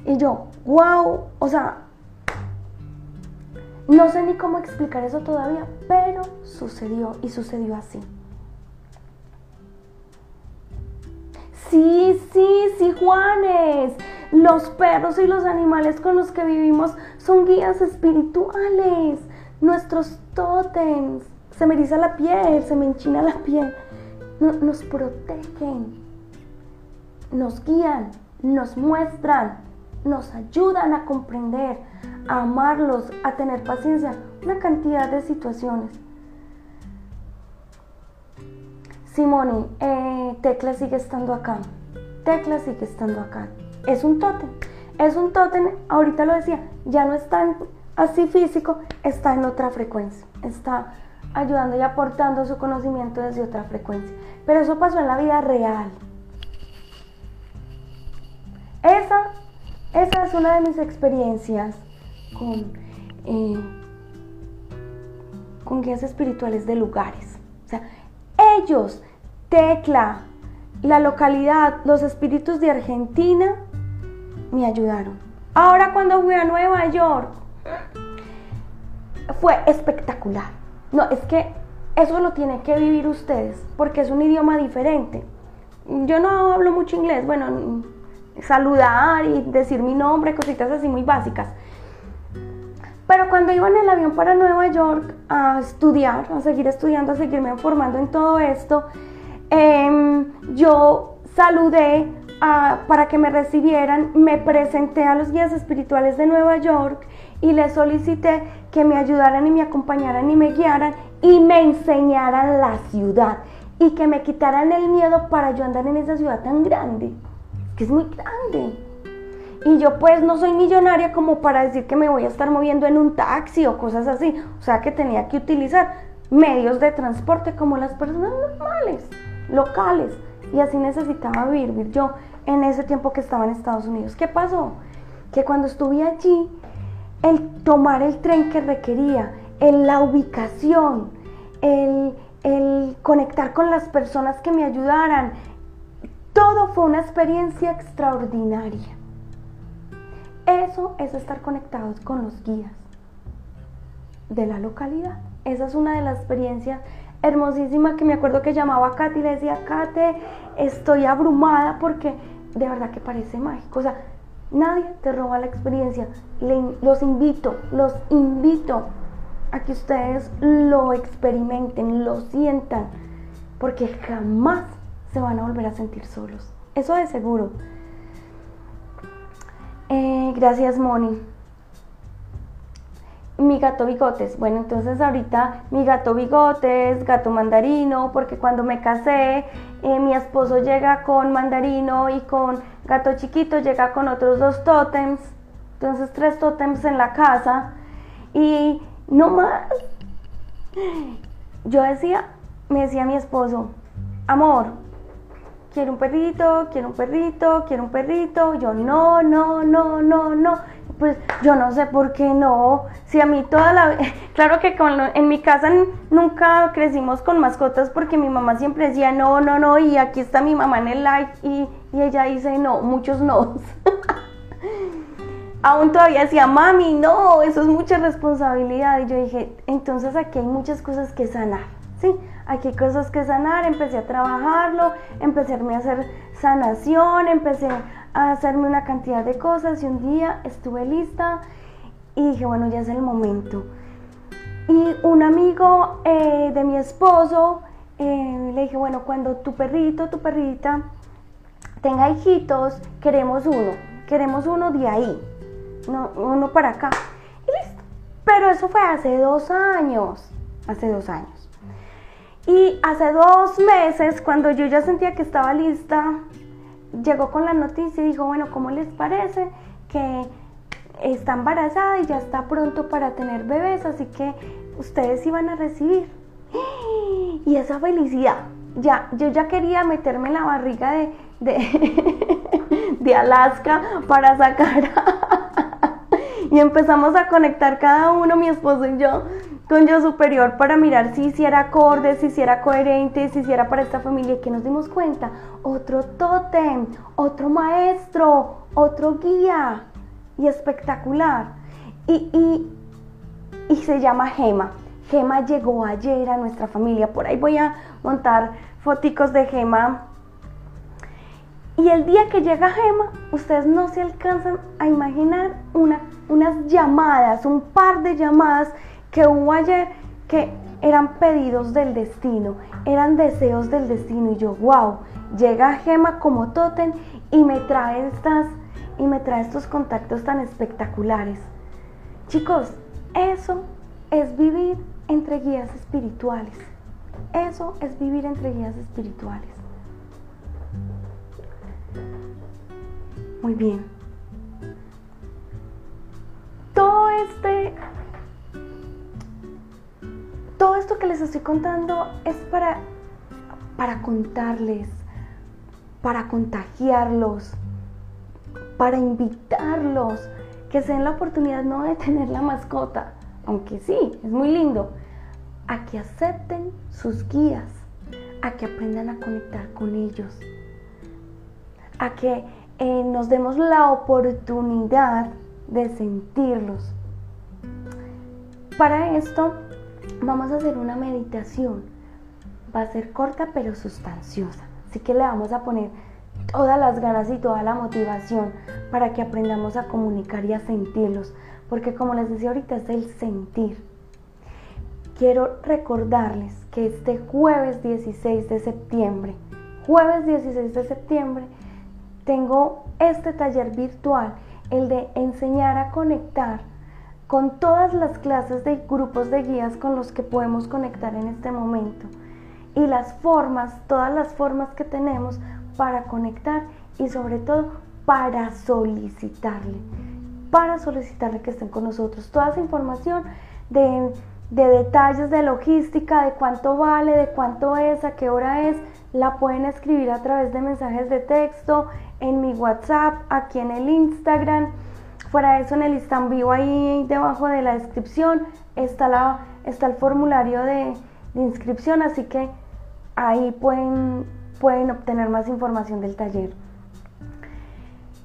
Y yo, wow, o sea, no sé ni cómo explicar eso todavía, pero sucedió y sucedió así. Sí, sí, sí, Juanes. Los perros y los animales con los que vivimos son guías espirituales, nuestros tótems. Se me eriza la piel, se me enchina la piel. nos protegen, nos guían, nos muestran nos ayudan a comprender, a amarlos, a tener paciencia, una cantidad de situaciones. Simone, eh, Tecla sigue estando acá. Tecla sigue estando acá. Es un tótem. Es un tótem, ahorita lo decía, ya no está así físico, está en otra frecuencia. Está ayudando y aportando su conocimiento desde otra frecuencia. Pero eso pasó en la vida real. Esa esa es una de mis experiencias con, eh, con guías espirituales de lugares. O sea, ellos, Tecla, la localidad, los espíritus de Argentina, me ayudaron. Ahora cuando fui a Nueva York, fue espectacular. No, es que eso lo tienen que vivir ustedes, porque es un idioma diferente. Yo no hablo mucho inglés, bueno, saludar y decir mi nombre, cositas así muy básicas. Pero cuando iba en el avión para Nueva York a estudiar, a seguir estudiando, a seguirme formando en todo esto, em, yo saludé para que me recibieran, me presenté a los guías espirituales de Nueva York y les solicité que me ayudaran y me acompañaran y me guiaran y me enseñaran la ciudad y que me quitaran el miedo para yo andar en esa ciudad tan grande que es muy grande. Y yo pues no soy millonaria como para decir que me voy a estar moviendo en un taxi o cosas así. O sea que tenía que utilizar medios de transporte como las personas normales, locales. Y así necesitaba vivir, yo en ese tiempo que estaba en Estados Unidos. ¿Qué pasó? Que cuando estuve allí, el tomar el tren que requería, en la ubicación, el, el conectar con las personas que me ayudaran, todo fue una experiencia extraordinaria. Eso es estar conectados con los guías de la localidad. Esa es una de las experiencias hermosísimas que me acuerdo que llamaba a Katy y le decía, Kate, estoy abrumada porque de verdad que parece mágico. O sea, nadie te roba la experiencia. los invito, los invito a que ustedes lo experimenten, lo sientan, porque jamás se van a volver a sentir solos. Eso de seguro. Eh, gracias, Moni. Mi gato bigotes. Bueno, entonces ahorita mi gato bigotes, gato mandarino, porque cuando me casé, eh, mi esposo llega con mandarino y con gato chiquito llega con otros dos tótems. Entonces tres tótems en la casa. Y no más. Yo decía, me decía mi esposo, amor, quiero un perrito, quiero un perrito, quiero un perrito. Yo, no, no, no, no, no. Pues yo no sé por qué no. Si a mí toda la claro que en mi casa nunca crecimos con mascotas porque mi mamá siempre decía no, no, no y aquí está mi mamá en el like y, y ella dice no, muchos no. Aún todavía decía, mami, no, eso es mucha responsabilidad. Y yo dije, entonces aquí hay muchas cosas que sanar, Aquí hay cosas que sanar, empecé a trabajarlo, empecé a hacer sanación, empecé a hacerme una cantidad de cosas y un día estuve lista y dije, bueno, ya es el momento. Y un amigo eh, de mi esposo eh, le dije, bueno, cuando tu perrito, tu perrita tenga hijitos, queremos uno, queremos uno de ahí, no, uno para acá. Y listo. Pero eso fue hace dos años, hace dos años. Y hace dos meses, cuando yo ya sentía que estaba lista, llegó con la noticia y dijo, bueno, ¿cómo les parece que está embarazada y ya está pronto para tener bebés? Así que ustedes iban a recibir. Y esa felicidad, ya, yo ya quería meterme en la barriga de, de, de Alaska para sacar. y empezamos a conectar cada uno, mi esposo y yo, yo superior para mirar si hiciera acorde, si hiciera coherente, si hiciera para esta familia. Que nos dimos cuenta, otro tótem, otro maestro, otro guía. Y espectacular. Y, y, y se llama Gema. Gema llegó ayer a nuestra familia. Por ahí voy a montar foticos de Gema. Y el día que llega Gema, ustedes no se alcanzan a imaginar una, unas llamadas, un par de llamadas que hubo ayer que eran pedidos del destino, eran deseos del destino y yo, wow, llega Gema como Totem y me trae estas y me trae estos contactos tan espectaculares. Chicos, eso es vivir entre guías espirituales. Eso es vivir entre guías espirituales. Muy bien. Todo este todo esto que les estoy contando es para, para contarles, para contagiarlos, para invitarlos, que se den la oportunidad no de tener la mascota, aunque sí, es muy lindo, a que acepten sus guías, a que aprendan a conectar con ellos, a que eh, nos demos la oportunidad de sentirlos. Para esto vamos a hacer una meditación. Va a ser corta pero sustanciosa. Así que le vamos a poner todas las ganas y toda la motivación para que aprendamos a comunicar y a sentirlos. Porque como les decía ahorita es el sentir. Quiero recordarles que este jueves 16 de septiembre, jueves 16 de septiembre, tengo este taller virtual, el de enseñar a conectar con todas las clases de grupos de guías con los que podemos conectar en este momento y las formas, todas las formas que tenemos para conectar y sobre todo para solicitarle, para solicitarle que estén con nosotros. Toda esa información de, de detalles de logística, de cuánto vale, de cuánto es, a qué hora es, la pueden escribir a través de mensajes de texto, en mi WhatsApp, aquí en el Instagram Fuera de eso, en el stand vivo ahí debajo de la descripción está, la, está el formulario de, inscripción, así que ahí pueden, pueden obtener más información del taller.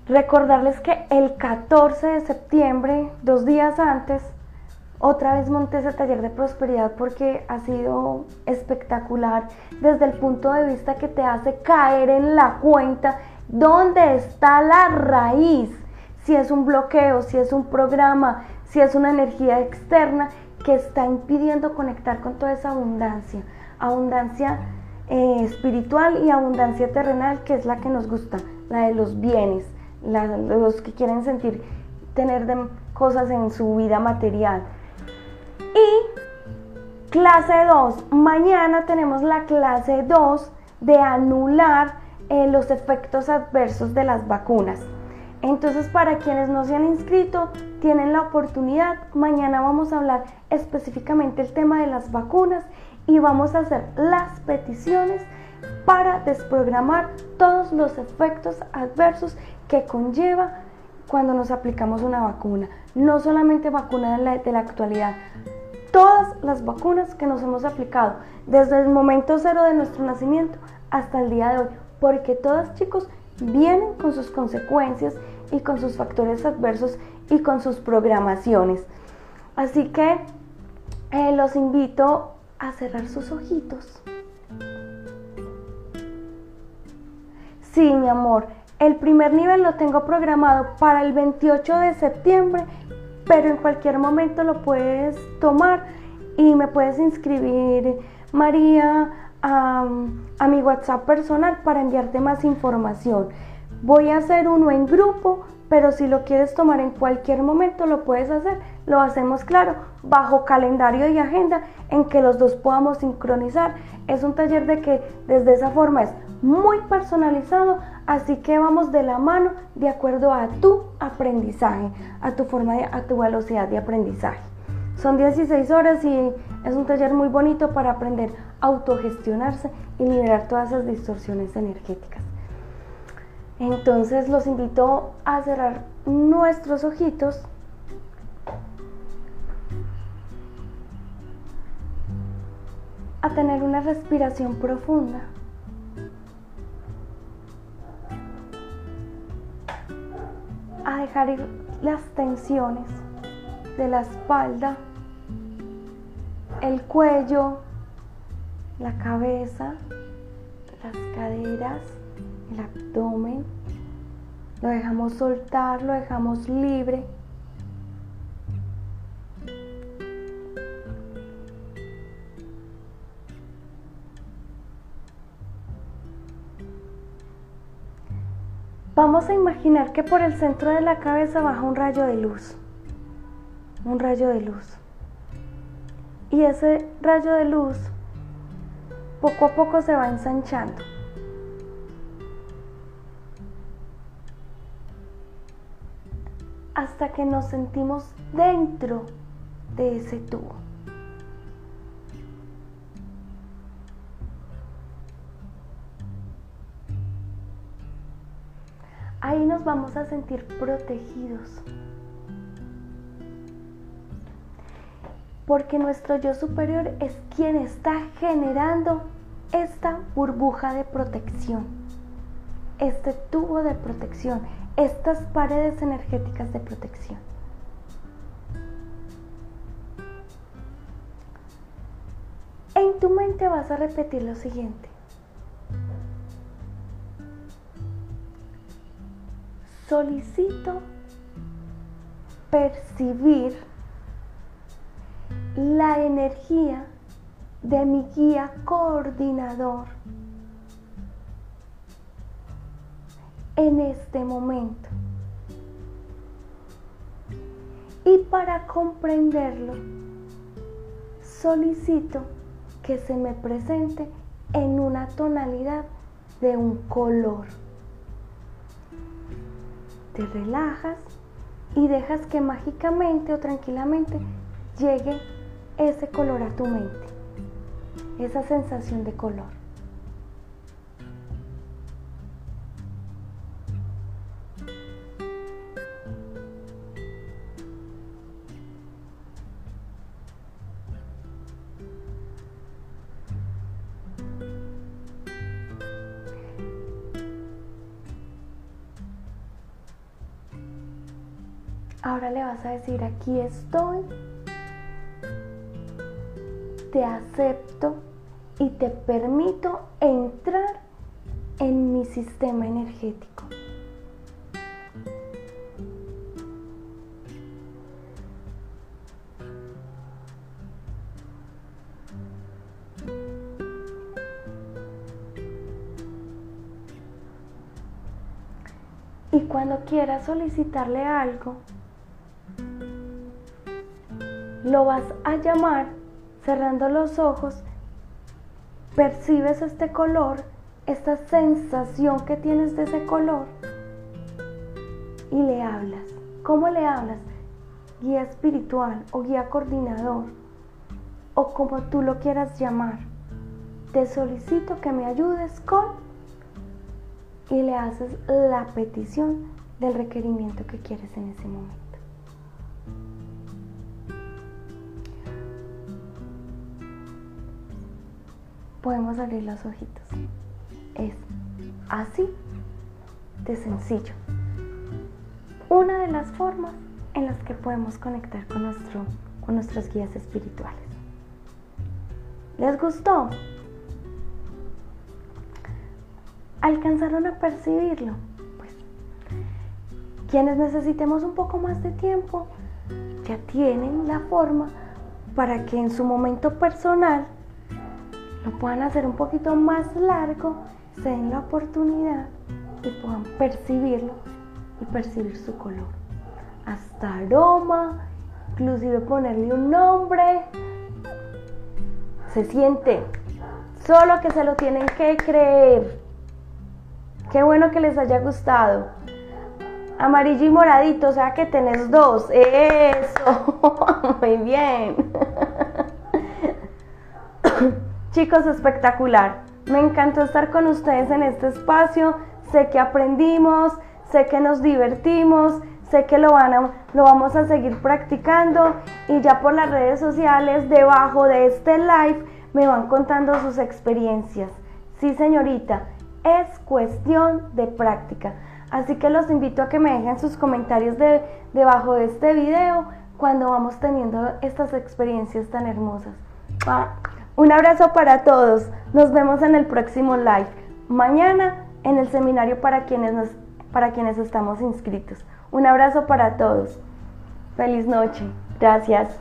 Recordarles que el 14 de septiembre, dos días antes, otra vez monté ese taller de prosperidad porque ha sido espectacular desde el punto de vista que te hace caer en la cuenta dónde está la raíz si es un bloqueo, si es un programa, si es una energía externa que está impidiendo conectar con toda esa abundancia, abundancia eh, espiritual y abundancia terrenal, que es la que nos gusta, la de los bienes, los que quieren sentir, tener cosas en su vida material. Y clase 2, mañana tenemos la clase 2 de anular eh, los efectos adversos de las vacunas. Entonces, para quienes no se han inscrito, tienen la oportunidad. Mañana vamos a hablar específicamente el tema de las vacunas y vamos a hacer las peticiones para desprogramar todos los efectos adversos que conlleva cuando nos aplicamos una vacuna. No solamente vacuna de la, de la actualidad, todas las vacunas que nos hemos aplicado desde el momento cero de nuestro nacimiento hasta el día de hoy, porque todas chicos vienen con sus consecuencias y con sus factores adversos y con sus programaciones. Así que eh, los invito a cerrar sus ojitos. Sí, mi amor, el primer nivel lo tengo programado para el 28 de septiembre, pero en cualquier momento lo puedes tomar y me puedes inscribir, María, a, a mi WhatsApp personal para enviarte más información. Voy a hacer uno en grupo, pero si lo quieres tomar en cualquier momento lo puedes hacer. Lo hacemos claro, bajo calendario y agenda en que los dos podamos sincronizar. Es un taller de que desde esa forma es muy personalizado, así que vamos de la mano de acuerdo a tu aprendizaje, a tu forma de, a tu velocidad de aprendizaje. Son 16 horas y es un taller muy bonito para aprender a autogestionarse y liberar todas esas distorsiones energéticas. Entonces los invito a cerrar nuestros ojitos. A tener una respiración profunda. A dejar ir las tensiones de la espalda, el cuello, la cabeza, las caderas el abdomen, lo dejamos soltar, lo dejamos libre. Vamos a imaginar que por el centro de la cabeza baja un rayo de luz, un rayo de luz. Y ese rayo de luz poco a poco se va ensanchando. Hasta que nos sentimos dentro de ese tubo. Ahí nos vamos a sentir protegidos. Porque nuestro yo superior es quien está generando esta burbuja de protección, este tubo de protección, estas paredes energéticas de protección. En tu mente vas a repetir lo siguiente. Solicito percibir la energía de mi guía coordinador en este momento. Y para comprenderlo, solicito que se me presente en una tonalidad de un color. Te relajas y dejas que mágicamente o tranquilamente llegue ese color a tu mente, esa sensación de color. Vas a decir, aquí estoy, te acepto y te permito entrar en mi sistema energético. Y cuando quieras solicitarle algo, lo vas a llamar cerrando los ojos, percibes este color, esta sensación que tienes de ese color y le hablas. ¿Cómo le hablas? Guía espiritual o guía coordinador o como tú lo quieras llamar. Te solicito que me ayudes con y le haces la petición del requerimiento que quieres en ese momento. Podemos abrir los ojitos. Es así de sencillo. Una de las formas en las que podemos conectar con, nuestro, con nuestros guías espirituales. ¿Les gustó? ¿Alcanzaron a percibirlo? Pues quienes necesitemos un poco más de tiempo ya tienen la forma para que en su momento personal puedan hacer un poquito más largo, se den la oportunidad y puedan percibirlo y percibir su color. Hasta aroma, inclusive ponerle un nombre. Se siente, solo que se lo tienen que creer. Qué bueno que les haya gustado. Amarillo y moradito, o sea que tenés dos. Eso, muy bien. Chicos, espectacular. Me encantó estar con ustedes en este espacio. Sé que aprendimos, sé que nos divertimos, sé que lo, van lo vamos a seguir practicando y ya por las redes sociales debajo de este live me van contando sus experiencias. Sí, señorita, es cuestión de práctica. Así que los invito a que me dejen sus comentarios de, debajo de este video cuando vamos teniendo estas experiencias tan hermosas. Un abrazo para todos. Nos vemos en el próximo live. Mañana en el seminario para quienes, para quienes estamos inscritos. Un abrazo para todos. Feliz noche. Gracias.